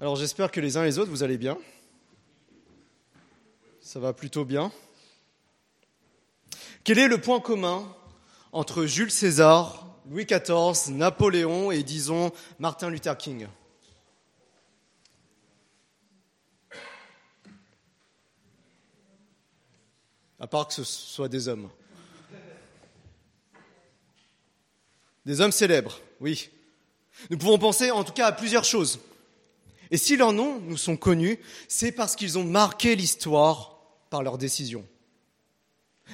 Alors j'espère que les uns et les autres, vous allez bien. Ça va plutôt bien. Quel est le point commun entre Jules César, Louis XIV, Napoléon et, disons, Martin Luther King? À part que ce soit des hommes. Des hommes célèbres, oui. Nous pouvons penser en tout cas à plusieurs choses. Et si leurs noms nous sont connus, c'est parce qu'ils ont marqué l'histoire par leurs décisions,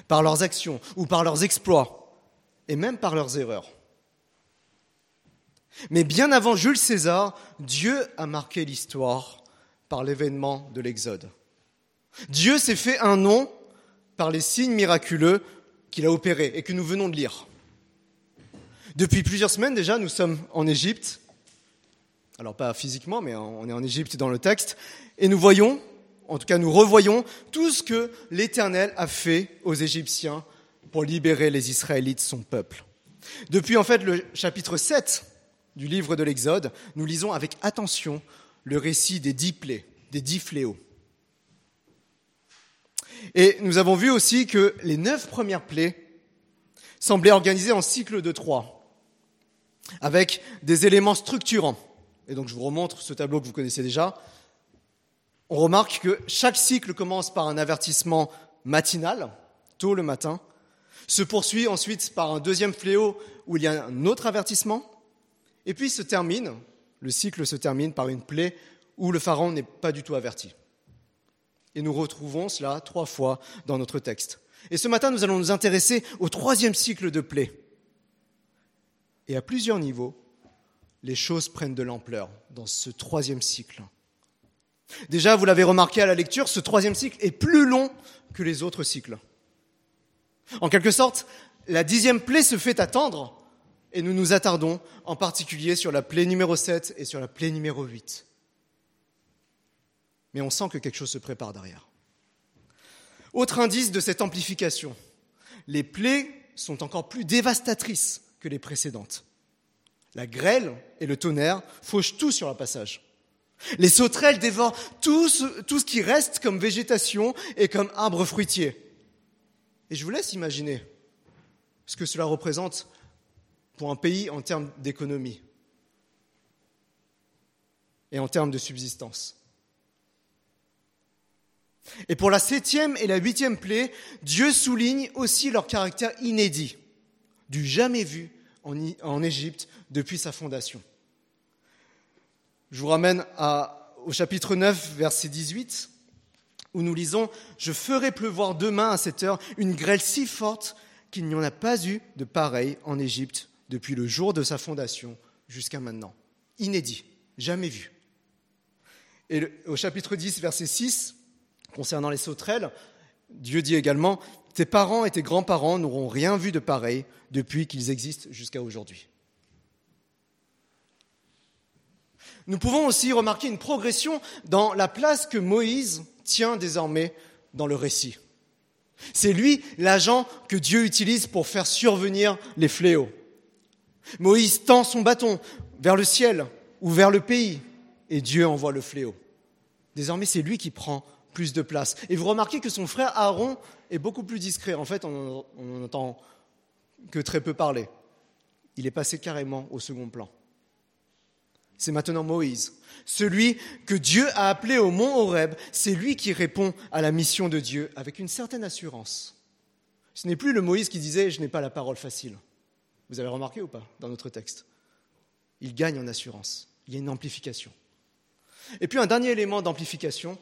par leurs actions ou par leurs exploits, et même par leurs erreurs. Mais bien avant Jules César, Dieu a marqué l'histoire par l'événement de l'Exode. Dieu s'est fait un nom par les signes miraculeux qu'il a opérés et que nous venons de lire. Depuis plusieurs semaines déjà, nous sommes en Égypte alors pas physiquement, mais on est en Égypte dans le texte, et nous voyons, en tout cas nous revoyons, tout ce que l'Éternel a fait aux Égyptiens pour libérer les Israélites, son peuple. Depuis en fait le chapitre 7 du livre de l'Exode, nous lisons avec attention le récit des dix plaies, des dix fléaux. Et nous avons vu aussi que les neuf premières plaies semblaient organisées en cycle de trois, avec des éléments structurants et donc je vous remontre ce tableau que vous connaissez déjà, on remarque que chaque cycle commence par un avertissement matinal, tôt le matin, se poursuit ensuite par un deuxième fléau où il y a un autre avertissement, et puis se termine, le cycle se termine par une plaie où le pharaon n'est pas du tout averti. Et nous retrouvons cela trois fois dans notre texte. Et ce matin, nous allons nous intéresser au troisième cycle de plaie. Et à plusieurs niveaux, les choses prennent de l'ampleur dans ce troisième cycle. Déjà, vous l'avez remarqué à la lecture, ce troisième cycle est plus long que les autres cycles. En quelque sorte, la dixième plaie se fait attendre et nous nous attardons en particulier sur la plaie numéro 7 et sur la plaie numéro 8. Mais on sent que quelque chose se prépare derrière. Autre indice de cette amplification, les plaies sont encore plus dévastatrices que les précédentes. La grêle et le tonnerre fauchent tout sur le passage. Les sauterelles dévorent tout ce, tout ce qui reste comme végétation et comme arbre fruitier. Et je vous laisse imaginer ce que cela représente pour un pays en termes d'économie et en termes de subsistance. Et pour la septième et la huitième plaie, Dieu souligne aussi leur caractère inédit, du jamais vu en Égypte depuis sa fondation. Je vous ramène au chapitre 9, verset 18, où nous lisons Je ferai pleuvoir demain à cette heure une grêle si forte qu'il n'y en a pas eu de pareil en Égypte depuis le jour de sa fondation jusqu'à maintenant. Inédit, jamais vu. Et au chapitre 10, verset 6, concernant les sauterelles, Dieu dit également tes parents et tes grands-parents n'auront rien vu de pareil depuis qu'ils existent jusqu'à aujourd'hui. Nous pouvons aussi remarquer une progression dans la place que Moïse tient désormais dans le récit. C'est lui l'agent que Dieu utilise pour faire survenir les fléaux. Moïse tend son bâton vers le ciel ou vers le pays et Dieu envoie le fléau. Désormais, c'est lui qui prend plus de place. Et vous remarquez que son frère Aaron est beaucoup plus discret. En fait, on n'entend que très peu parler. Il est passé carrément au second plan. C'est maintenant Moïse, celui que Dieu a appelé au mont Horeb. C'est lui qui répond à la mission de Dieu avec une certaine assurance. Ce n'est plus le Moïse qui disait Je n'ai pas la parole facile. Vous avez remarqué ou pas dans notre texte? Il gagne en assurance. Il y a une amplification. Et puis un dernier élément d'amplification,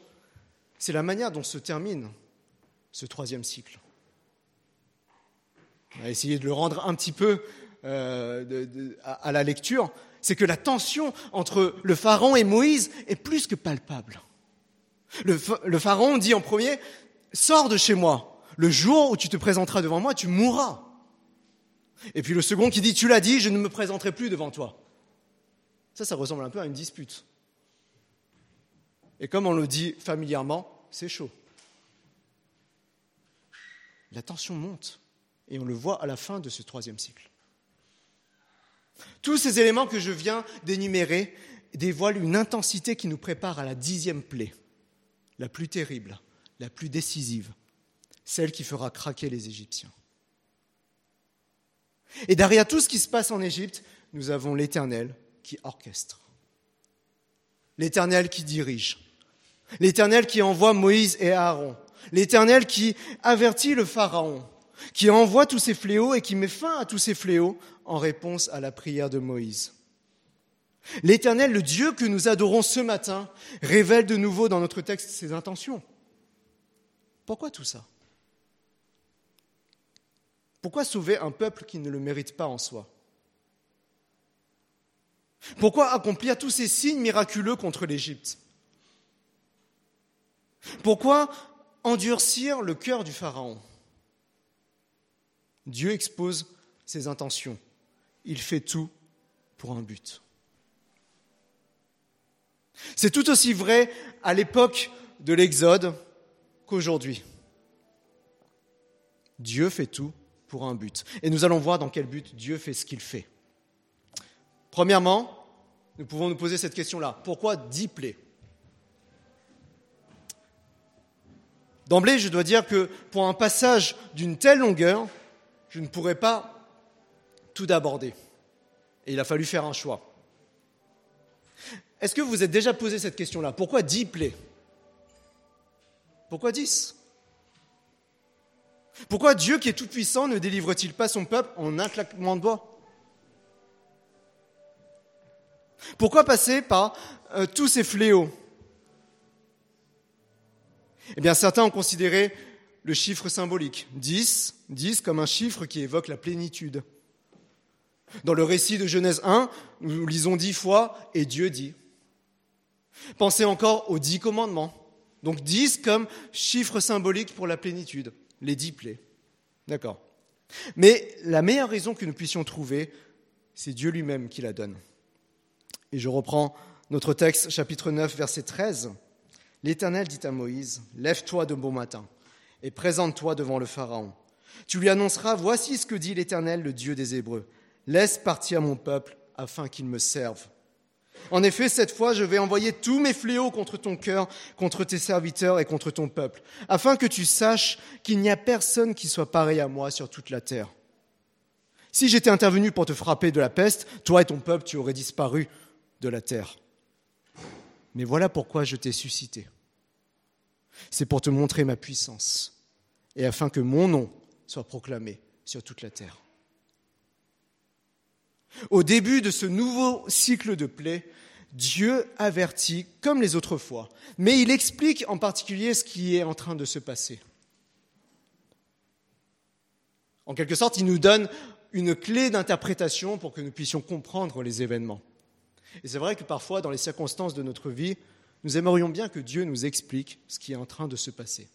c'est la manière dont se termine ce troisième cycle. On va essayer de le rendre un petit peu euh, à, la lecture. C'est que la tension entre le pharaon et Moïse est plus que palpable. Le, le pharaon dit en premier, sors de chez moi. Le jour où tu te présenteras devant moi, tu mourras. Et puis le second qui dit, tu l'as dit, je ne me présenterai plus devant toi. Ça, ça ressemble un peu à une dispute. Et comme on le dit familièrement, c'est chaud. La tension monte et on le voit à la fin de ce troisième cycle. Tous ces éléments que je viens d'énumérer dévoile une intensité qui nous prépare à la dixième plaie, la plus terrible, la plus décisive, celle qui fera craquer les Égyptiens. Et derrière tout ce qui se passe en Égypte, nous avons l'Éternel qui orchestre, l'Éternel qui dirige, l'Éternel qui envoie Moïse et Aaron, l'Éternel qui avertit le Pharaon, qui envoie tous ces fléaux et qui met fin à tous ces fléaux en réponse à la prière de Moïse. L'Éternel, le Dieu que nous adorons ce matin, révèle de nouveau dans notre texte ses intentions. Pourquoi tout ça? Pourquoi sauver un peuple qui ne le mérite pas en soi? Pourquoi accomplir tous ces signes miraculeux contre l'Égypte? Pourquoi endurcir le cœur du Pharaon? Dieu expose ses intentions. Il fait tout pour un but. C'est tout aussi vrai à l'époque de l'Exode qu'aujourd'hui. Dieu fait tout pour un but. Et nous allons voir dans quel but Dieu fait ce qu'il fait. Premièrement, nous pouvons nous poser cette question-là. Pourquoi dix plaies D'emblée, je dois dire que pour un passage d'une telle longueur, je ne pourrais pas tout aborder. Et il a fallu faire un choix. Est-ce que vous êtes déjà posé cette question-là? Pourquoi dix plaies? Pourquoi dix? Pourquoi Dieu qui est tout-puissant ne délivre-t-il pas son peuple en un claquement de bois Pourquoi passer par euh, tous ces fléaux? Eh bien, certains ont considéré le chiffre symbolique, 10, 10 comme un chiffre qui évoque la plénitude. Dans le récit de Genèse 1, nous lisons dix fois et Dieu dit. Pensez encore aux dix commandements. Donc dix comme chiffre symbolique pour la plénitude, les dix plaies. D'accord. Mais la meilleure raison que nous puissions trouver, c'est Dieu lui-même qui la donne. Et je reprends notre texte, chapitre 9, verset 13. L'Éternel dit à Moïse, Lève-toi de bon matin et présente-toi devant le Pharaon. Tu lui annonceras, Voici ce que dit l'Éternel, le Dieu des Hébreux. Laisse partir mon peuple afin qu'il me serve. En effet, cette fois, je vais envoyer tous mes fléaux contre ton cœur, contre tes serviteurs et contre ton peuple, afin que tu saches qu'il n'y a personne qui soit pareil à moi sur toute la terre. Si j'étais intervenu pour te frapper de la peste, toi et ton peuple, tu aurais disparu de la terre. Mais voilà pourquoi je t'ai suscité. C'est pour te montrer ma puissance et afin que mon nom soit proclamé sur toute la terre. Au début de ce nouveau cycle de plaies, Dieu avertit comme les autres fois, mais il explique en particulier ce qui est en train de se passer. En quelque sorte, il nous donne une clé d'interprétation pour que nous puissions comprendre les événements. Et c'est vrai que parfois, dans les circonstances de notre vie, nous aimerions bien que Dieu nous explique ce qui est en train de se passer.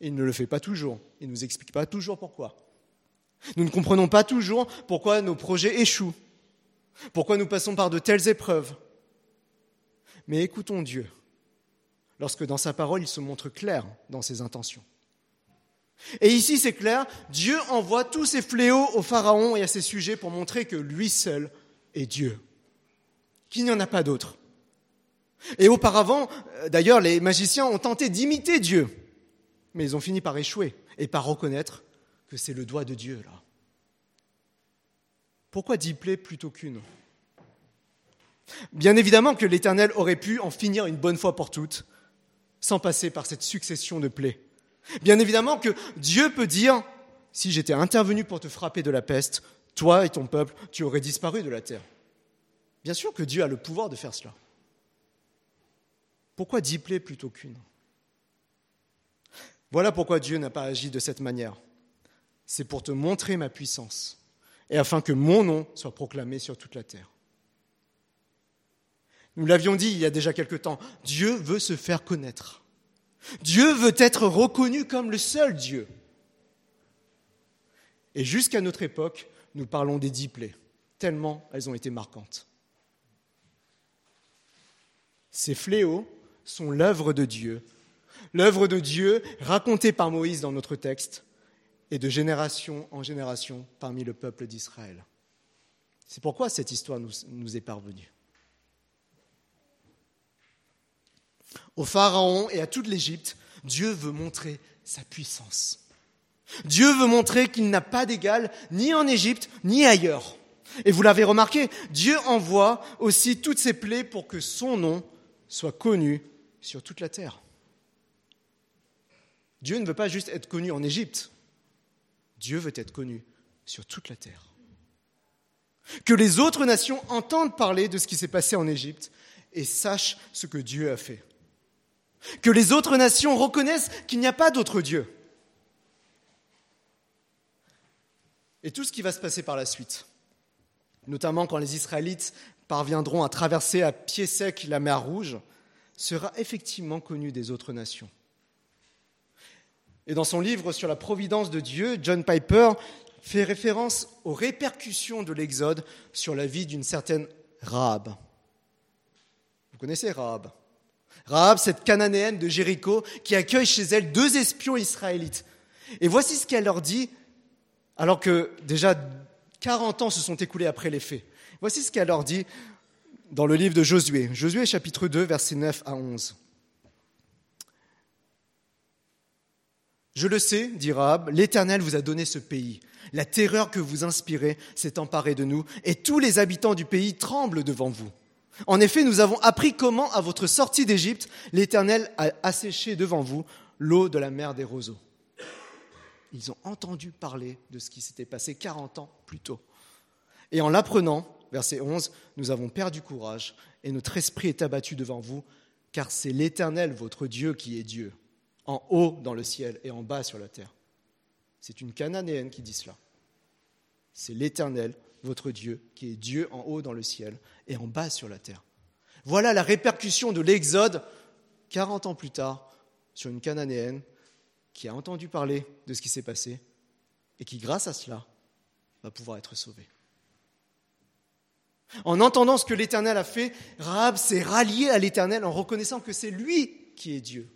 il ne le fait pas toujours. Il ne nous explique pas toujours pourquoi. Nous ne comprenons pas toujours pourquoi nos projets échouent, pourquoi nous passons par de telles épreuves. Mais écoutons Dieu, lorsque dans sa parole il se montre clair dans ses intentions. Et ici c'est clair, Dieu envoie tous ses fléaux au Pharaon et à ses sujets pour montrer que lui seul est Dieu, qu'il n'y en a pas d'autre. Et auparavant, euh, d'ailleurs, les magiciens ont tenté d'imiter Dieu, mais ils ont fini par échouer et par reconnaître que c'est le doigt de Dieu, là. Pourquoi dix plaies plutôt qu'une? Bien évidemment que l'Éternel aurait pu en finir une bonne fois pour toutes, sans passer par cette succession de plaies. Bien évidemment que Dieu peut dire, si j'étais intervenu pour te frapper de la peste, toi et ton peuple, tu aurais disparu de la terre. Bien sûr que Dieu a le pouvoir de faire cela. Pourquoi dix plaies plutôt qu'une? Voilà pourquoi Dieu n'a pas agi de cette manière c'est pour te montrer ma puissance et afin que mon nom soit proclamé sur toute la terre. Nous l'avions dit il y a déjà quelque temps, Dieu veut se faire connaître. Dieu veut être reconnu comme le seul Dieu. Et jusqu'à notre époque, nous parlons des dix plaies, tellement elles ont été marquantes. Ces fléaux sont l'œuvre de Dieu, l'œuvre de Dieu racontée par Moïse dans notre texte et de génération en génération parmi le peuple d'Israël. C'est pourquoi cette histoire nous, est parvenue. Au Pharaon et à toute l'Égypte, Dieu veut montrer sa puissance. Dieu veut montrer qu'il n'a pas d'égal ni en Égypte ni ailleurs. Et vous l'avez remarqué, Dieu envoie aussi toutes ses plaies pour que son nom soit connu sur toute la terre. Dieu ne veut pas juste être connu en Égypte, Dieu veut être connu sur toute la terre. Que les autres nations entendent parler de ce qui s'est passé en Égypte et sachent ce que Dieu a fait. Que les autres nations reconnaissent qu'il n'y a pas d'autre Dieu. Et tout ce qui va se passer par la suite, notamment quand les Israélites parviendront à traverser à pied sec la mer Rouge, sera effectivement connu des autres nations. Et dans son livre sur la providence de Dieu, John Piper fait référence aux répercussions de l'Exode sur la vie d'une certaine Rahab. Vous connaissez Rahab? Rahab, cette cananéenne de Jéricho qui accueille chez elle deux espions israélites. Et voici ce qu'elle leur dit, alors que déjà 40 ans se sont écoulés après les faits. Voici ce qu'elle leur dit dans le livre de Josué, Josué chapitre 2, versets 9 à 11. Je le sais, dit Rahab, l'Éternel vous a donné ce pays. La terreur que vous inspirez s'est emparée de nous, et tous les habitants du pays tremblent devant vous. En effet, nous avons appris comment, à votre sortie d'Égypte, l'Éternel a asséché devant vous l'eau de la mer des roseaux. Ils ont entendu parler de ce qui s'était passé 40 ans plus tôt. Et en l'apprenant, verset 11, nous avons perdu courage et notre esprit est abattu devant vous, car c'est l'Éternel, votre Dieu, qui est Dieu, en haut dans le ciel et en bas sur la terre. C'est une Cananéenne qui dit cela. C'est l'Éternel, votre Dieu, qui est Dieu en haut dans le ciel et en bas sur la terre. Voilà la répercussion de l'Exode 40 ans plus tard sur une Cananéenne qui a entendu parler de ce qui s'est passé et qui, grâce à cela, va pouvoir être sauvée. En entendant ce que l'Éternel a fait, Rahab s'est rallié à l'Éternel en reconnaissant que c'est lui qui est Dieu.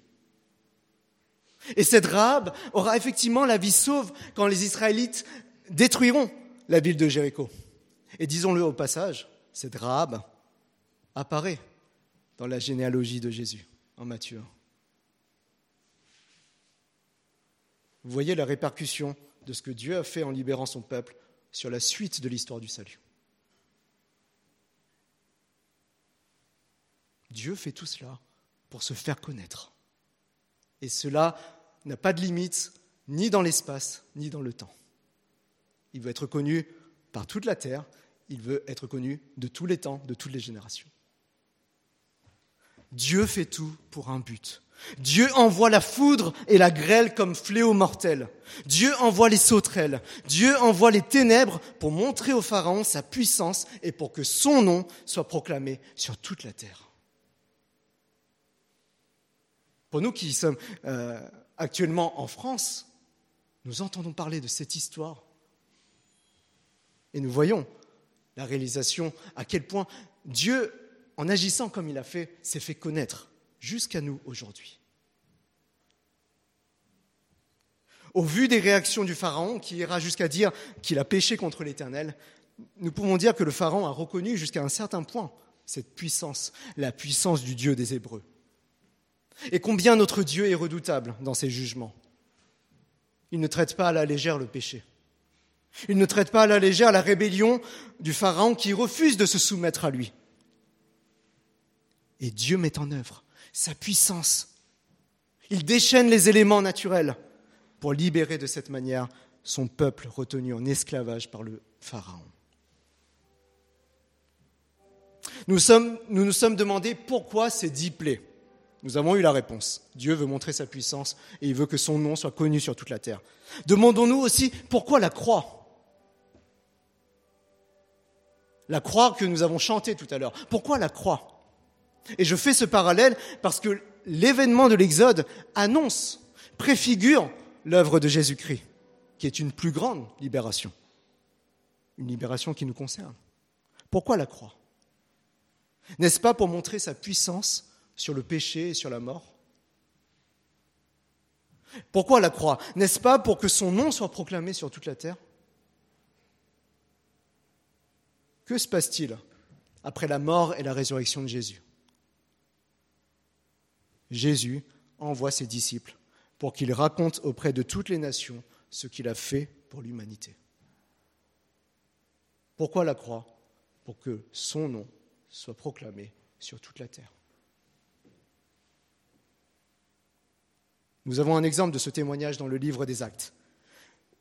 Et cette Rahab aura effectivement la vie sauve quand les Israélites détruiront la ville de Jéricho. Et disons-le au passage, cette Rahab apparaît dans la généalogie de Jésus en Matthieu. Vous voyez la répercussion de ce que Dieu a fait en libérant son peuple sur la suite de l'histoire du salut. Dieu fait tout cela pour se faire connaître. Et cela n'a pas de limite, ni dans l'espace, ni dans le temps. Il veut être connu par toute la terre, il veut être connu de tous les temps, de toutes les générations. Dieu fait tout pour un but. Dieu envoie la foudre et la grêle comme fléau mortel. Dieu envoie les sauterelles. Dieu envoie les ténèbres pour montrer au Pharaon sa puissance et pour que son nom soit proclamé sur toute la terre. Pour nous qui sommes euh, actuellement en France, nous entendons parler de cette histoire et nous voyons la réalisation à quel point Dieu, en agissant comme il a fait, s'est fait connaître jusqu'à nous aujourd'hui. Au vu des réactions du Pharaon, qui ira jusqu'à dire qu'il a péché contre l'Éternel, nous pouvons dire que le Pharaon a reconnu jusqu'à un certain point cette puissance, la puissance du Dieu des Hébreux. Et combien notre Dieu est redoutable dans ses jugements. Il ne traite pas à la légère le péché. Il ne traite pas à la légère la rébellion du Pharaon qui refuse de se soumettre à lui. Et Dieu met en œuvre sa puissance. Il déchaîne les éléments naturels pour libérer de cette manière son peuple retenu en esclavage par le Pharaon. Nous, nous nous sommes demandé pourquoi ces dix plaies. Nous avons eu la réponse. Dieu veut montrer sa puissance et il veut que son nom soit connu sur toute la terre. Demandons-nous aussi pourquoi la croix? La croix que nous avons chantée tout à l'heure. Pourquoi la croix? Et je fais ce parallèle parce que l'événement de l'Exode annonce, préfigure l'œuvre de Jésus-Christ, qui est une plus grande libération. Une libération qui nous concerne. Pourquoi la croix? N'est-ce pas pour montrer sa puissance sur le péché et sur la mort. Pourquoi la croix? N'est-ce pas pour que son nom soit proclamé sur toute la terre? Que se passe-t-il après la mort et la résurrection de Jésus? Jésus envoie ses disciples pour qu'ils racontent auprès de toutes les nations ce qu'il a fait pour l'humanité. Pourquoi la croix? Pour que son nom soit proclamé sur toute la terre. Nous avons un exemple de ce témoignage dans le livre des Actes.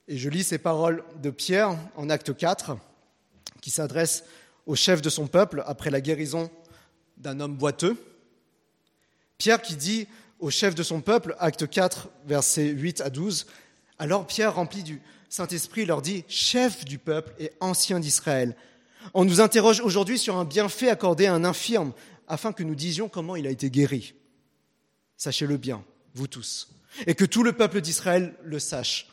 Et je lis ces paroles de Pierre en Acte 4, qui s'adresse au chef de son peuple après la guérison d'un homme boiteux. Pierre qui dit au chef de son peuple, Acte 4, versets 8 à 12, alors Pierre, rempli du Saint-Esprit, leur dit, Chef du peuple et ancien d'Israël, on nous interroge aujourd'hui sur un bienfait accordé à un infirme, afin que nous disions comment il a été guéri. Sachez-le bien, vous tous, et que tout le peuple d'Israël le sache.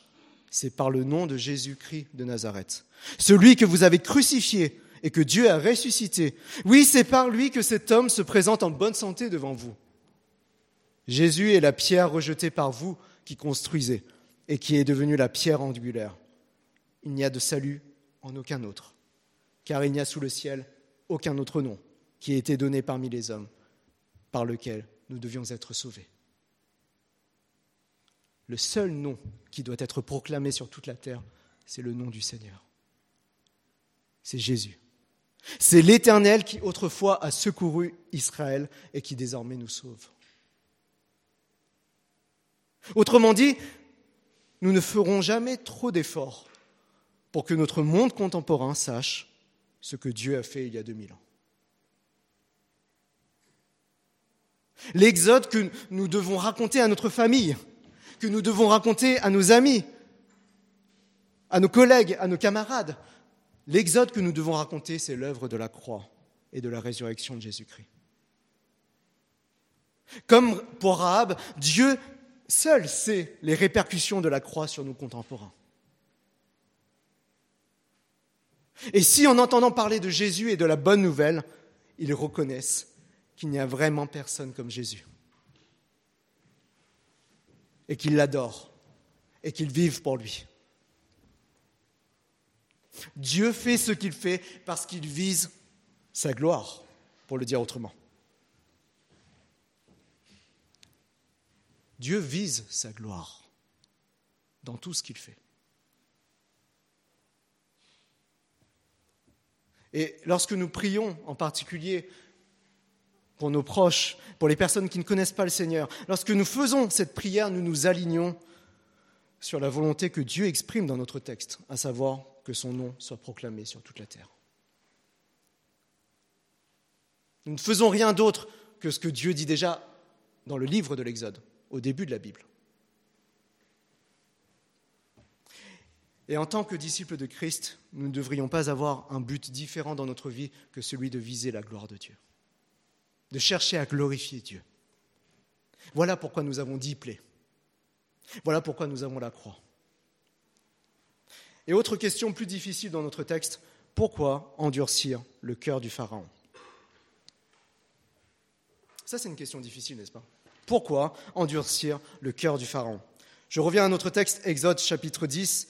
C'est par le nom de Jésus-Christ de Nazareth, celui que vous avez crucifié et que Dieu a ressuscité. Oui, c'est par lui que cet homme se présente en bonne santé devant vous. Jésus est la pierre rejetée par vous qui construisez et qui est devenue la pierre angulaire. Il n'y a de salut en aucun autre, car il n'y a sous le ciel aucun autre nom qui ait été donné parmi les hommes par lequel nous devions être sauvés le seul nom qui doit être proclamé sur toute la terre, c'est le nom du Seigneur. C'est Jésus. C'est l'Éternel qui autrefois a secouru Israël et qui désormais nous sauve. Autrement dit, nous ne ferons jamais trop d'efforts pour que notre monde contemporain sache ce que Dieu a fait il y a 2000 ans. L'exode que nous devons raconter à notre famille, que nous devons raconter à nos amis, à nos collègues, à nos camarades. L'exode que nous devons raconter, c'est l'œuvre de la croix et de la résurrection de Jésus-Christ. Comme pour Rahab, Dieu seul sait les répercussions de la croix sur nos contemporains. Et si en entendant parler de Jésus et de la bonne nouvelle, ils reconnaissent qu'il n'y a vraiment personne comme Jésus et qu'ils l'adorent et qu'ils vivent pour lui. Dieu fait ce qu'il fait parce qu'il vise sa gloire, pour le dire autrement. Dieu vise sa gloire dans tout ce qu'il fait. Et lorsque nous prions en particulier pour nos proches, pour les personnes qui ne connaissent pas le Seigneur. Lorsque nous faisons cette prière, nous nous alignons sur la volonté que Dieu exprime dans notre texte, à savoir que son nom soit proclamé sur toute la terre. Nous ne faisons rien d'autre que ce que Dieu dit déjà dans le livre de l'Exode, au début de la Bible. Et en tant que disciples de Christ, nous ne devrions pas avoir un but différent dans notre vie que celui de viser la gloire de Dieu de chercher à glorifier Dieu. Voilà pourquoi nous avons dix plaies. Voilà pourquoi nous avons la croix. Et autre question plus difficile dans notre texte, pourquoi endurcir le cœur du Pharaon? Ça, c'est une question difficile, n'est-ce pas? Pourquoi endurcir le cœur du Pharaon? Je reviens à notre texte, Exode chapitre 10,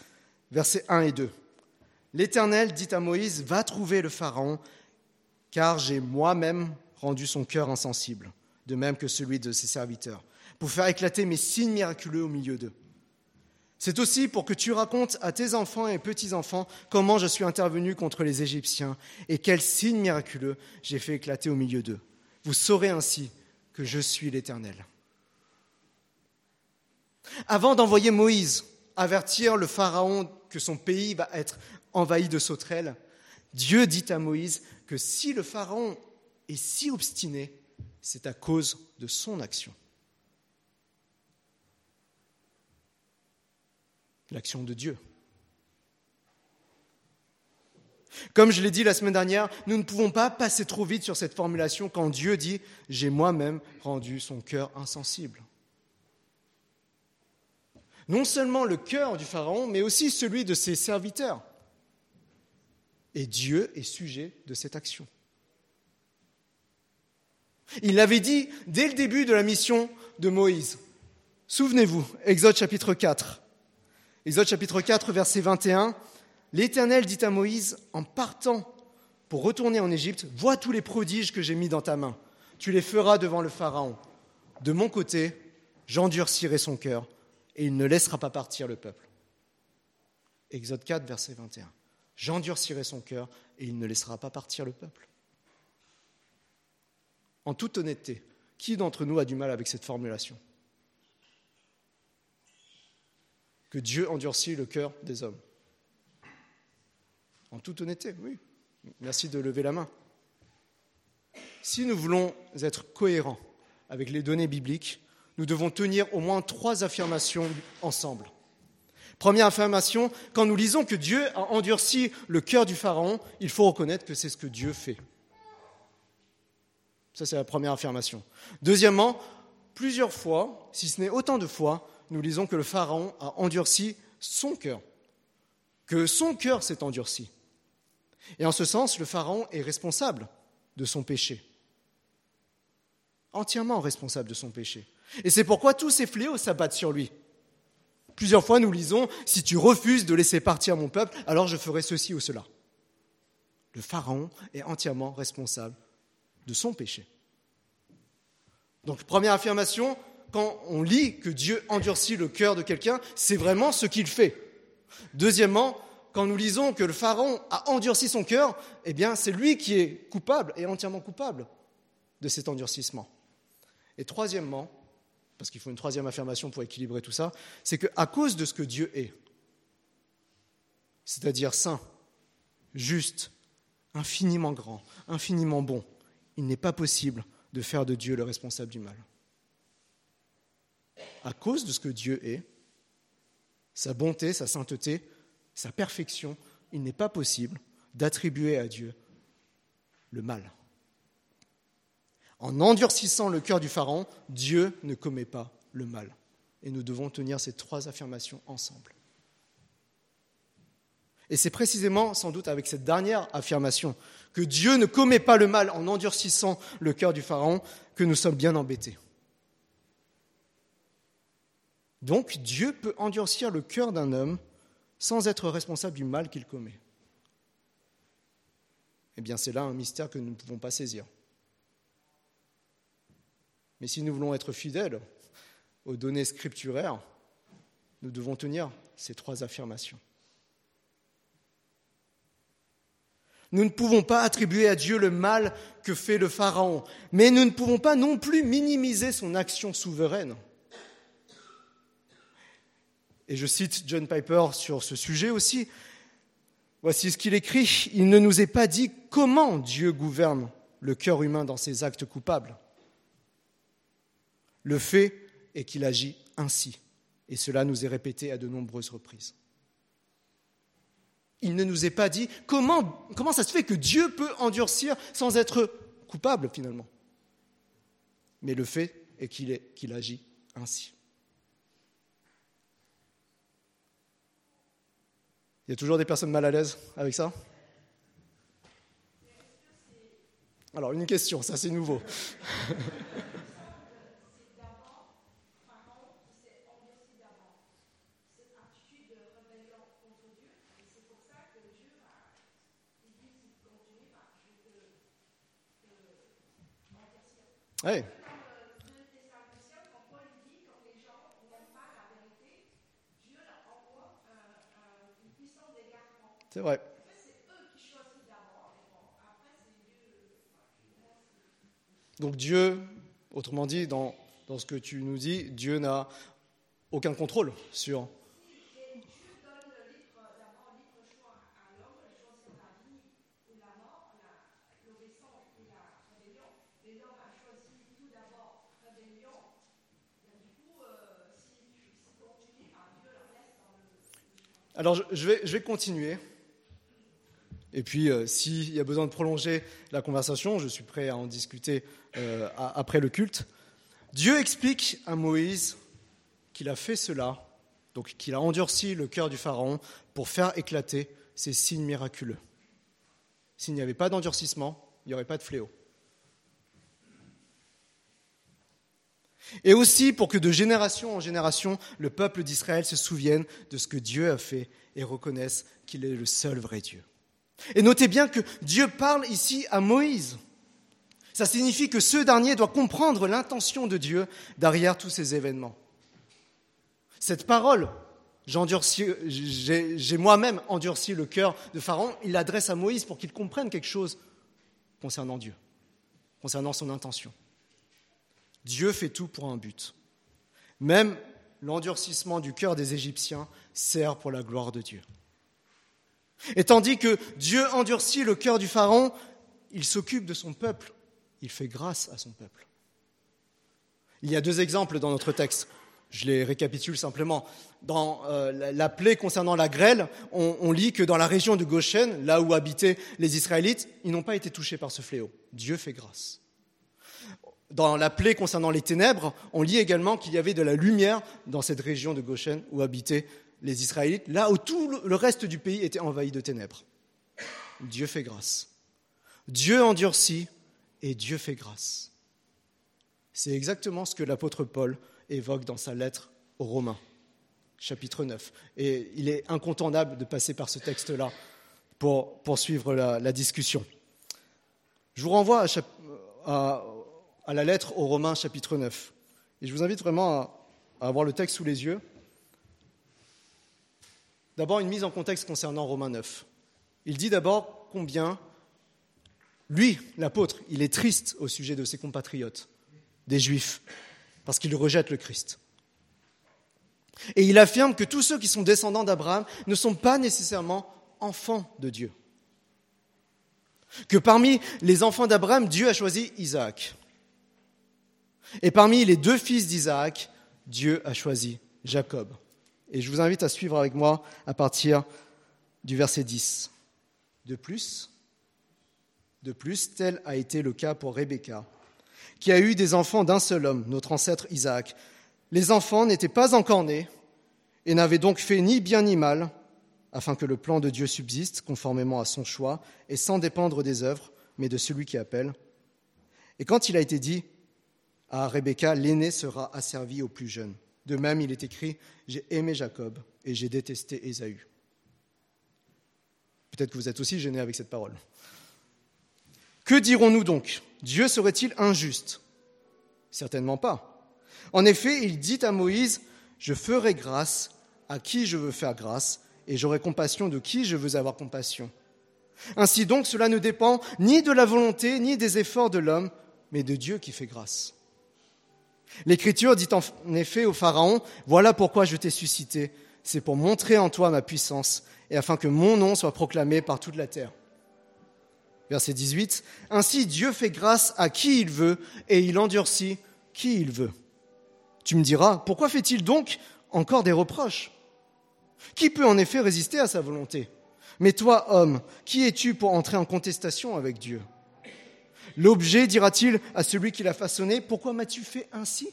versets 1 et 2. L'Éternel dit à Moïse, va trouver le Pharaon, car j'ai moi-même rendu son cœur insensible, de même que celui de ses serviteurs, pour faire éclater mes signes miraculeux au milieu d'eux. C'est aussi pour que tu racontes à tes enfants et petits-enfants comment je suis intervenu contre les Égyptiens et quels signes miraculeux j'ai fait éclater au milieu d'eux. Vous saurez ainsi que je suis l'Éternel. Avant d'envoyer Moïse avertir le Pharaon que son pays va être envahi de sauterelles, Dieu dit à Moïse que si le Pharaon est si obstiné, c'est à cause de son action. L'action de Dieu. Comme je l'ai dit la semaine dernière, nous ne pouvons pas passer trop vite sur cette formulation quand Dieu dit ⁇ J'ai moi-même rendu son cœur insensible ⁇ Non seulement le cœur du Pharaon, mais aussi celui de ses serviteurs. Et Dieu est sujet de cette action. Il l'avait dit dès le début de la mission de Moïse. Souvenez-vous, Exode chapitre 4. Exode chapitre 4, verset 21. L'Éternel dit à Moïse, en partant pour retourner en Égypte, vois tous les prodiges que j'ai mis dans ta main. Tu les feras devant le Pharaon. De mon côté, j'endurcirai son cœur et il ne laissera pas partir le peuple. Exode 4, verset 21. J'endurcirai son cœur et il ne laissera pas partir le peuple. En toute honnêteté, qui d'entre nous a du mal avec cette formulation? Que Dieu endurcit le cœur des hommes. En toute honnêteté, oui. Merci de lever la main. Si nous voulons être cohérents avec les données bibliques, nous devons tenir au moins trois affirmations ensemble. Première affirmation, quand nous lisons que Dieu a endurci le cœur du Pharaon, il faut reconnaître que c'est ce que Dieu fait. Ça, c'est la première affirmation. Deuxièmement, plusieurs fois, si ce n'est autant de fois, nous lisons que le Pharaon a endurci son cœur, que son cœur s'est endurci. Et en ce sens, le Pharaon est responsable de son péché, entièrement responsable de son péché. Et c'est pourquoi tous ces fléaux s'abattent sur lui. Plusieurs fois, nous lisons, si tu refuses de laisser partir mon peuple, alors je ferai ceci ou cela. Le Pharaon est entièrement responsable de son péché. Donc, première affirmation, quand on lit que Dieu endurcit le cœur de quelqu'un, c'est vraiment ce qu'il fait. Deuxièmement, quand nous lisons que le Pharaon a endurci son cœur, eh bien, c'est lui qui est coupable et entièrement coupable de cet endurcissement. Et troisièmement, parce qu'il faut une troisième affirmation pour équilibrer tout ça, c'est qu'à cause de ce que Dieu est, c'est-à-dire saint, juste, infiniment grand, infiniment bon, il n'est pas possible de faire de Dieu le responsable du mal. À cause de ce que Dieu est, sa bonté, sa sainteté, sa perfection, il n'est pas possible d'attribuer à Dieu le mal. En endurcissant le cœur du Pharaon, Dieu ne commet pas le mal. Et nous devons tenir ces trois affirmations ensemble. Et c'est précisément, sans doute, avec cette dernière affirmation, que Dieu ne commet pas le mal en endurcissant le cœur du Pharaon, que nous sommes bien embêtés. Donc Dieu peut endurcir le cœur d'un homme sans être responsable du mal qu'il commet. Eh bien, c'est là un mystère que nous ne pouvons pas saisir. Mais si nous voulons être fidèles aux données scripturaires, nous devons tenir ces trois affirmations. Nous ne pouvons pas attribuer à Dieu le mal que fait le Pharaon, mais nous ne pouvons pas non plus minimiser son action souveraine. Et je cite John Piper sur ce sujet aussi. Voici ce qu'il écrit. Il ne nous est pas dit comment Dieu gouverne le cœur humain dans ses actes coupables. Le fait est qu'il agit ainsi, et cela nous est répété à de nombreuses reprises. Il ne nous est pas dit comment, comment ça se fait que Dieu peut endurcir sans être coupable finalement. Mais le fait est qu'il qu'il agit ainsi. Il y a toujours des personnes mal à l'aise avec ça? Alors, une question, ça c'est nouveau. C'est vrai. Donc Dieu, autrement dit, dans, dans ce que tu nous dis, Dieu n'a aucun contrôle sur Alors je vais, continuer. Et puis, euh, s'il y a besoin de prolonger la conversation, je suis prêt à en discuter euh, après le culte. Dieu explique à Moïse qu'il a fait cela, donc qu'il a endurci le cœur du Pharaon pour faire éclater ces signes miraculeux. S'il n'y avait pas d'endurcissement, il n'y aurait pas de fléau. Et aussi pour que de génération en génération, le peuple d'Israël se souvienne de ce que Dieu a fait et reconnaisse qu'il est le seul vrai Dieu. Et notez bien que Dieu parle ici à Moïse. Ça signifie que ce dernier doit comprendre l'intention de Dieu derrière tous ces événements. Cette parole, j'ai moi-même endurci le cœur de Pharaon, il l'adresse à Moïse pour qu'il comprenne quelque chose concernant Dieu, concernant son intention. Dieu fait tout pour un but. Même l'endurcissement du cœur des Égyptiens sert pour la gloire de Dieu. Et tandis que Dieu endurcit le cœur du Pharaon, il s'occupe de son peuple, il fait grâce à son peuple. Il y a deux exemples dans notre texte. Je les récapitule simplement. Dans euh, la plaie concernant la grêle, on, on, lit que dans la région de Goshen, là où habitaient les Israélites, ils n'ont pas été touchés par ce fléau. Dieu fait grâce. Dans la plaie concernant les ténèbres, on lit également qu'il y avait de la lumière dans cette région de Goshen où habitaient les Israélites, là où tout le reste du pays était envahi de ténèbres. Dieu fait grâce. Dieu endurcit et Dieu fait grâce. C'est exactement ce que l'apôtre Paul évoque dans sa lettre aux Romains, chapitre 9. Et il est incontournable de passer par ce texte-là pour poursuivre la, discussion. Je vous renvoie à, à, à la lettre aux Romains chapitre 9. Et je vous invite vraiment à, avoir le texte sous les yeux. D'abord, une mise en contexte concernant Romains 9. Il dit d'abord combien lui, l'apôtre, il est triste au sujet de ses compatriotes, des Juifs, parce qu'ils rejettent le Christ. Et il affirme que tous ceux qui sont descendants d'Abraham ne sont pas nécessairement enfants de Dieu. Que parmi les enfants d'Abraham, Dieu a choisi Isaac. Et parmi les deux fils d'Isaac, Dieu a choisi Jacob. Et je vous invite à suivre avec moi à partir du verset 10. De plus, de tel a été le cas pour Rebecca, qui a eu des enfants d'un seul homme, notre ancêtre Isaac. Les enfants n'étaient pas encore nés et n'avaient donc fait ni bien ni mal, afin que le plan de Dieu subsiste conformément à son choix et sans dépendre des œuvres, mais de celui qui appelle. Et quand il a été dit, à Rebecca, l'aîné sera asservi au plus jeune. De même, il est écrit J'ai aimé Jacob et j'ai détesté Ésaü. Peut-être que vous êtes aussi gêné avec cette parole. Que dirons-nous donc? Dieu serait-il injuste? Certainement pas. En effet, il dit à Moïse Je ferai grâce à qui je veux faire grâce, et j'aurai compassion de qui je veux avoir compassion. Ainsi donc, cela ne dépend ni de la volonté, ni des efforts de l'homme, mais de Dieu qui fait grâce. L'Écriture dit en effet au Pharaon, Voilà pourquoi je t'ai suscité, c'est pour montrer en toi ma puissance, et afin que mon nom soit proclamé par toute la terre. Verset 18, Ainsi Dieu fait grâce à qui il veut, et il endurcit qui il veut. Tu me diras, pourquoi fait-il donc encore des reproches? Qui peut en effet résister à sa volonté? Mais toi, homme, qui es-tu pour entrer en contestation avec Dieu? L'objet, dira-t-il à celui qui l'a façonné, pourquoi m'as-tu fait ainsi?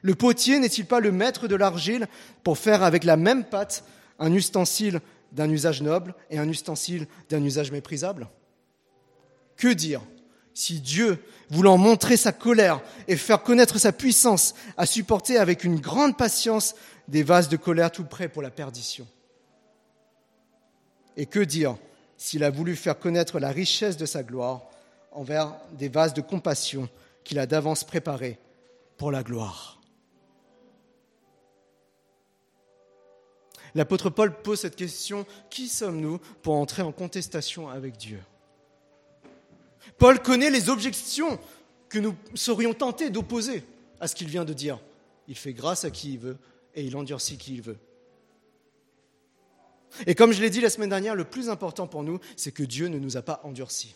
Le potier n'est-il pas le maître de l'argile pour faire avec la même pâte un ustensile d'un usage noble et un ustensile d'un usage méprisable? Que dire si Dieu, voulant montrer sa colère et faire connaître sa puissance, a supporté avec une grande patience des vases de colère tout prêts pour la perdition? Et que dire s'il a voulu faire connaître la richesse de sa gloire envers des vases de compassion qu'il a d'avance préparés pour la gloire. L'apôtre Paul pose cette question, qui sommes-nous pour entrer en contestation avec Dieu? Paul connaît les objections que nous serions tentés d'opposer à ce qu'il vient de dire. Il fait grâce à qui il veut et il endurcit qui il veut. Et comme je l'ai dit la semaine dernière, le plus important pour nous, c'est que Dieu ne nous a pas endurcis.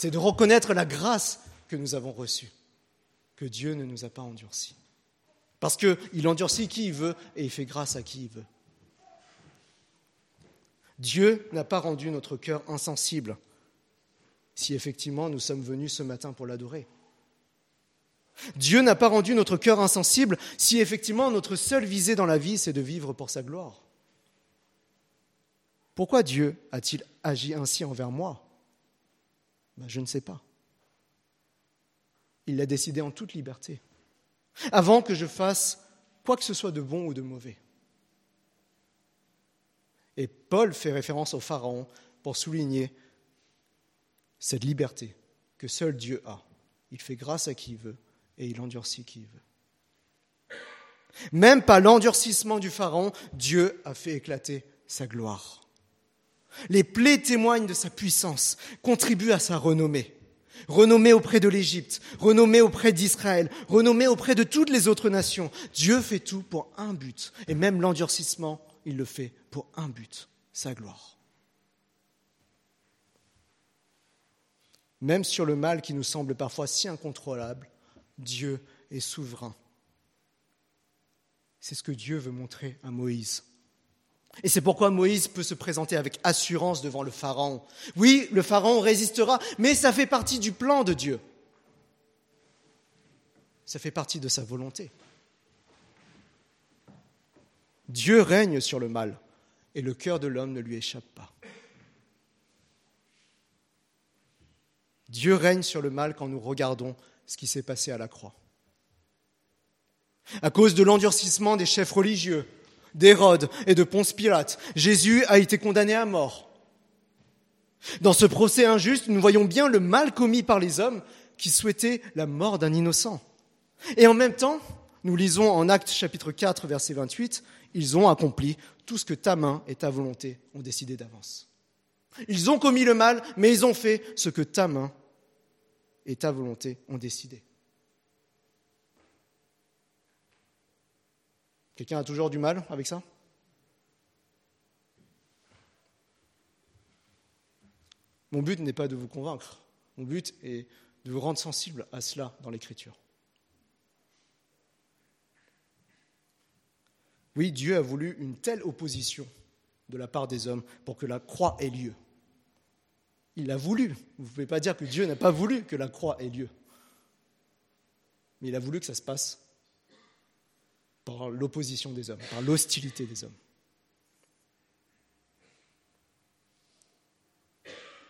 C'est de reconnaître la grâce que nous avons reçue, que Dieu ne nous a pas endurcis. Parce qu'il endurcit qui il veut et il fait grâce à qui il veut. Dieu n'a pas rendu notre cœur insensible si effectivement nous sommes venus ce matin pour l'adorer. Dieu n'a pas rendu notre cœur insensible si effectivement notre seule visée dans la vie, c'est de vivre pour sa gloire. Pourquoi Dieu a-t-il agi ainsi envers moi? Ben, je ne sais pas. Il l'a décidé en toute liberté, avant que je fasse quoi que ce soit de bon ou de mauvais. Et Paul fait référence au Pharaon pour souligner cette liberté que seul Dieu a. Il fait grâce à qui il veut et il endurcit qui il veut. Même par l'endurcissement du Pharaon, Dieu a fait éclater sa gloire. Les plaies témoignent de sa puissance, contribuent à sa renommée. Renommée auprès de l'Égypte, renommée auprès d'Israël, renommée auprès de toutes les autres nations. Dieu fait tout pour un but. Et même l'endurcissement, il le fait pour un but, sa gloire. Même sur le mal qui nous semble parfois si incontrôlable, Dieu est souverain. C'est ce que Dieu veut montrer à Moïse. Et c'est pourquoi Moïse peut se présenter avec assurance devant le Pharaon. Oui, le Pharaon résistera, mais ça fait partie du plan de Dieu. Ça fait partie de sa volonté. Dieu règne sur le mal et le cœur de l'homme ne lui échappe pas. Dieu règne sur le mal quand nous regardons ce qui s'est passé à la croix. À cause de l'endurcissement des chefs religieux, d'Hérode et de Ponce Pilate, Jésus a été condamné à mort. Dans ce procès injuste, nous voyons bien le mal commis par les hommes qui souhaitaient la mort d'un innocent. Et en même temps, nous lisons en Actes chapitre 4, verset 28, ils ont accompli tout ce que ta main et ta volonté ont décidé d'avance. Ils ont commis le mal, mais ils ont fait ce que ta main et ta volonté ont décidé. Quelqu'un a toujours du mal avec ça? Mon but n'est pas de vous convaincre, mon but est de vous rendre sensible à cela dans l'Écriture. Oui, Dieu a voulu une telle opposition de la part des hommes pour que la croix ait lieu. Il l'a voulu. Vous ne pouvez pas dire que Dieu n'a pas voulu que la croix ait lieu. Mais il a voulu que ça se passe par l'opposition des hommes, par l'hostilité des hommes.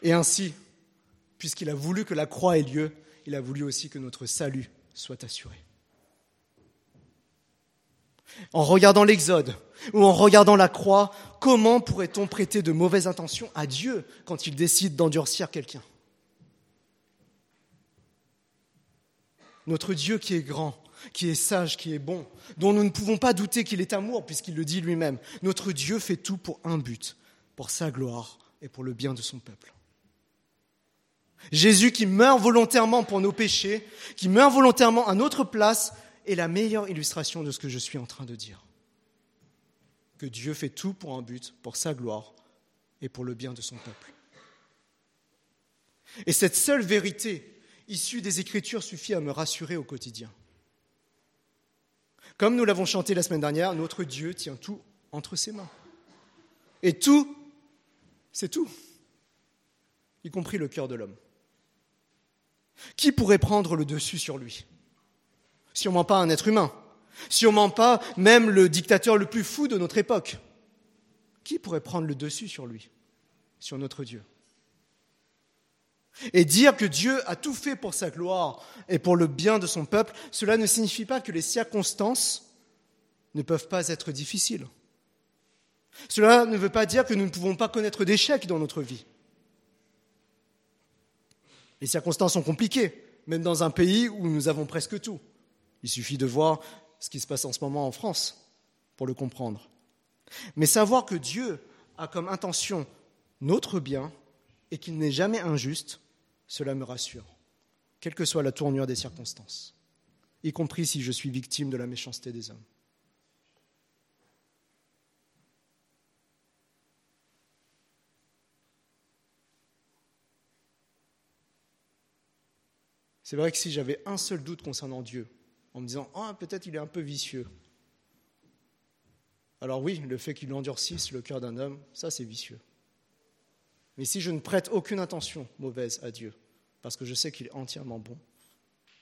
Et ainsi, puisqu'il a voulu que la croix ait lieu, il a voulu aussi que notre salut soit assuré. En regardant l'Exode ou en regardant la croix, comment pourrait-on prêter de mauvaises intentions à Dieu quand il décide d'endurcir quelqu'un? Notre Dieu qui est grand, qui est sage, qui est bon, dont nous ne pouvons pas douter qu'il est amour puisqu'il le dit lui-même, notre Dieu fait tout pour un but, pour sa gloire et pour le bien de son peuple. Jésus qui meurt volontairement pour nos péchés, qui meurt volontairement à notre place, est la meilleure illustration de ce que je suis en train de dire. Que Dieu fait tout pour un but, pour sa gloire et pour le bien de son peuple. Et cette seule vérité issue des Écritures suffit à me rassurer au quotidien. Comme nous l'avons chanté la semaine dernière, notre Dieu tient tout entre ses mains. Et tout, c'est tout, y compris le cœur de l'homme. Qui pourrait prendre le dessus sur lui? Sûrement pas un être humain. Sûrement pas même le dictateur le plus fou de notre époque. Qui pourrait prendre le dessus sur lui, sur notre Dieu? Et dire que Dieu a tout fait pour sa gloire et pour le bien de son peuple, cela ne signifie pas que les circonstances ne peuvent pas être difficiles. Cela ne veut pas dire que nous ne pouvons pas connaître d'échecs dans notre vie. Les circonstances sont compliquées, même dans un pays où nous avons presque tout. Il suffit de voir ce qui se passe en ce moment en France pour le comprendre. Mais savoir que Dieu a comme intention notre bien et qu'il n'est jamais injuste, cela me rassure, quelle que soit la tournure des circonstances, y compris si je suis victime de la méchanceté des hommes. C'est vrai que si j'avais un seul doute concernant Dieu, en me disant Ah, peut-être il est un peu vicieux. Alors oui, le fait qu'il endurcisse le cœur d'un homme, ça c'est vicieux. Mais si je ne prête aucune intention mauvaise à Dieu, parce que je sais qu'il est entièrement bon,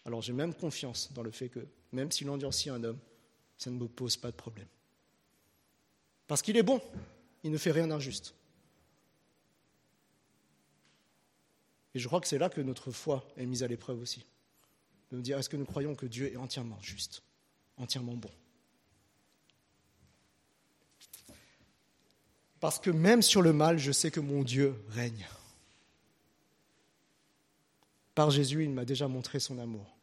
alors j'ai même confiance dans le fait que même s'il endurcit un homme, ça ne me pose pas de problème. Parce qu'il est bon, il ne fait rien d'injuste. Et je crois que c'est là que notre foi est mise à l'épreuve aussi. De nous dire, est-ce que nous croyons que Dieu est entièrement juste, entièrement bon? Parce que même sur le mal, je sais que mon Dieu règne. par Jésus, il m'a déjà montré son amour.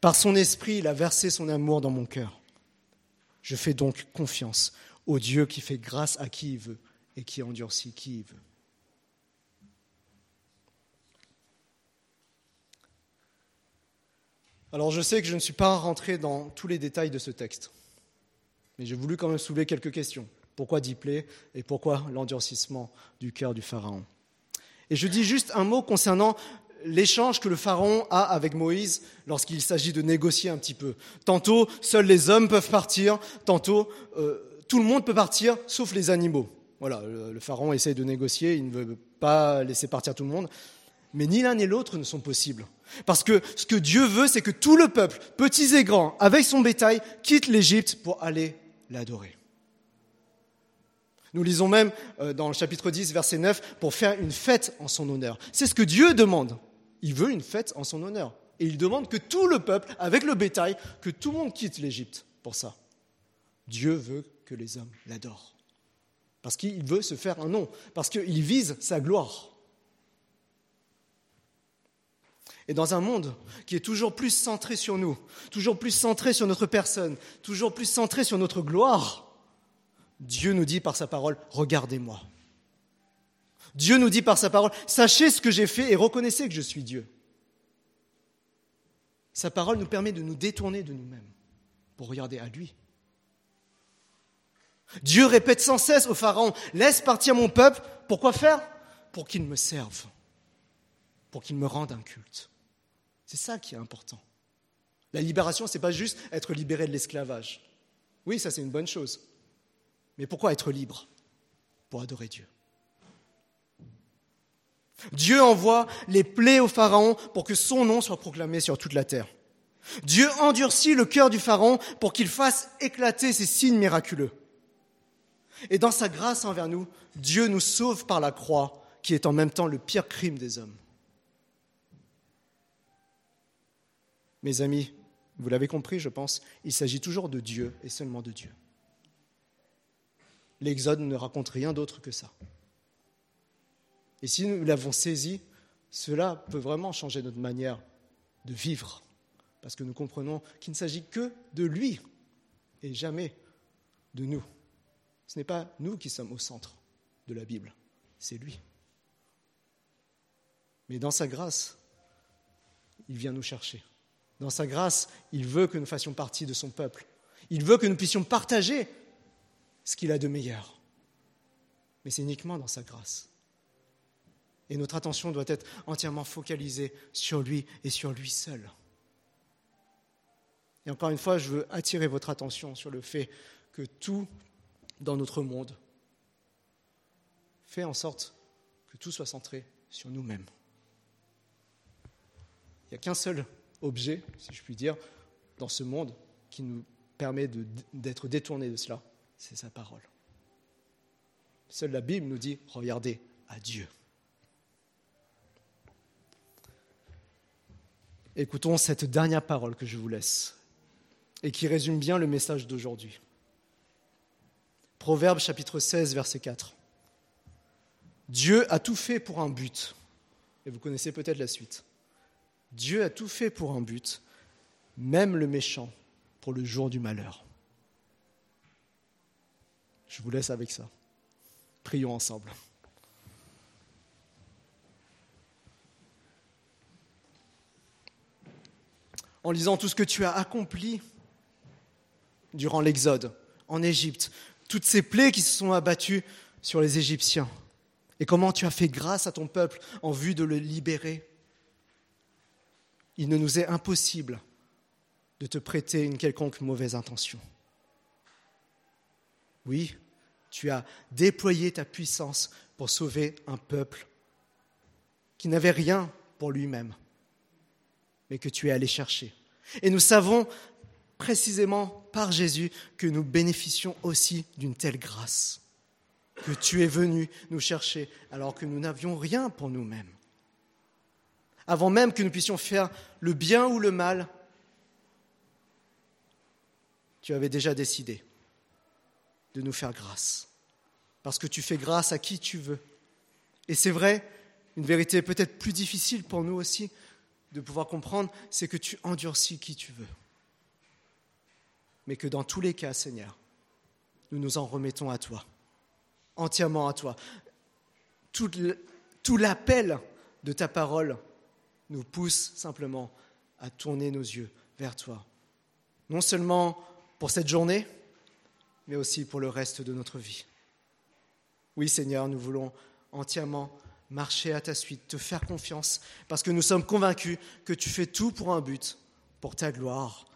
Par son esprit, il a versé son amour dans mon cœur. Je fais donc confiance au Dieu qui fait grâce à qui il veut et qui endurcit qui il veut. Alors je sais que je ne suis pas rentré dans tous les détails de ce texte, mais j'ai voulu quand même soulever quelques questions. Pourquoi Diplé et pourquoi l'endurcissement du cœur du Pharaon? Et je dis juste un mot concernant l'échange que le Pharaon a avec Moïse lorsqu'il s'agit de négocier un petit peu. Tantôt, seuls les hommes peuvent partir, tantôt, euh, tout le monde peut partir, sauf les animaux. Voilà, le, le Pharaon essaie de négocier, il ne veut pas laisser partir tout le monde. Mais ni l'un ni l'autre ne sont possibles. Parce que ce que Dieu veut, c'est que tout le peuple, petits et grands, avec son bétail, quitte l'Égypte pour aller l'adorer. Nous lisons même euh, dans le chapitre 10, verset 9, pour faire une fête en son honneur. C'est ce que Dieu demande. Il veut une fête en son honneur. Et il demande que tout le peuple, avec le bétail, que tout le monde quitte l'Égypte pour ça. Dieu veut que les hommes l'adorent. Parce qu'il veut se faire un nom. Parce qu'il vise sa gloire. Et dans un monde qui est toujours plus centré sur nous, toujours plus centré sur notre personne, toujours plus centré sur notre gloire, Dieu nous dit par sa parole, regardez-moi. Dieu nous dit par sa parole, sachez ce que j'ai fait et reconnaissez que je suis Dieu. Sa parole nous permet de nous détourner de nous-mêmes pour regarder à lui. Dieu répète sans cesse au Pharaon, laisse partir mon peuple, pourquoi faire? Pour qu'il me serve, pour qu'il me rende un culte. C'est ça qui est important. La libération, ce n'est pas juste être libéré de l'esclavage. Oui, ça c'est une bonne chose. Mais pourquoi être libre Pour adorer Dieu? Dieu envoie les plaies au Pharaon pour que son nom soit proclamé sur toute la terre. Dieu endurcit le cœur du Pharaon pour qu'il fasse éclater ses signes miraculeux. Et dans sa grâce envers nous, Dieu nous sauve par la croix, qui est en même temps le pire crime des hommes. Mes amis, vous l'avez compris, je pense, il s'agit toujours de Dieu et seulement de Dieu. L'Exode ne raconte rien d'autre que ça. Et si nous l'avons saisi, cela peut vraiment changer notre manière de vivre, parce que nous comprenons qu'il ne s'agit que de lui et jamais de nous. Ce n'est pas nous qui sommes au centre de la Bible, c'est lui. Mais dans sa grâce, il vient nous chercher. Dans sa grâce, il veut que nous fassions partie de son peuple. Il veut que nous puissions partager ce qu'il a de meilleur. Mais c'est uniquement dans sa grâce. Et notre attention doit être entièrement focalisée sur lui et sur lui seul. Et encore une fois, je veux attirer votre attention sur le fait que tout dans notre monde fait en sorte que tout soit centré sur nous-mêmes. Il n'y a qu'un seul objet, si je puis dire, dans ce monde qui nous permet d'être détournés de cela, c'est sa parole. Seule la Bible nous dit, regardez à Dieu. Écoutons cette dernière parole que je vous laisse et qui résume bien le message d'aujourd'hui. Proverbe chapitre 16, verset 4. Dieu a tout fait pour un but. Et vous connaissez peut-être la suite. Dieu a tout fait pour un but, même le méchant pour le jour du malheur. Je vous laisse avec ça. Prions ensemble. En lisant tout ce que tu as accompli durant l'Exode, en Égypte, toutes ces plaies qui se sont abattues sur les Égyptiens, et comment tu as fait grâce à ton peuple en vue de le libérer il ne nous est impossible de te prêter une quelconque mauvaise intention. Oui, tu as déployé ta puissance pour sauver un peuple qui n'avait rien pour lui-même, mais que tu es allé chercher. Et nous savons précisément par Jésus que nous bénéficions aussi d'une telle grâce, que tu es venu nous chercher alors que nous n'avions rien pour nous-mêmes avant même que nous puissions faire le bien ou le mal, tu avais déjà décidé de nous faire grâce. Parce que tu fais grâce à qui tu veux. Et c'est vrai, une vérité peut-être plus difficile pour nous aussi, de pouvoir comprendre, c'est que tu endurcis qui tu veux. Mais que dans tous les cas, Seigneur, nous nous en remettons à toi, entièrement à toi. Tout, l'appel de ta parole nous pousse simplement à tourner nos yeux vers toi. Non seulement pour cette journée, mais aussi pour le reste de notre vie. Oui, Seigneur, nous voulons entièrement marcher à ta suite, te faire confiance, parce que nous sommes convaincus que tu fais tout pour un but, pour ta gloire,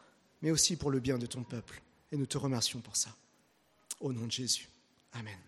mais aussi pour le bien de ton peuple. Et nous te remercions pour ça. Au nom de Jésus. Amen.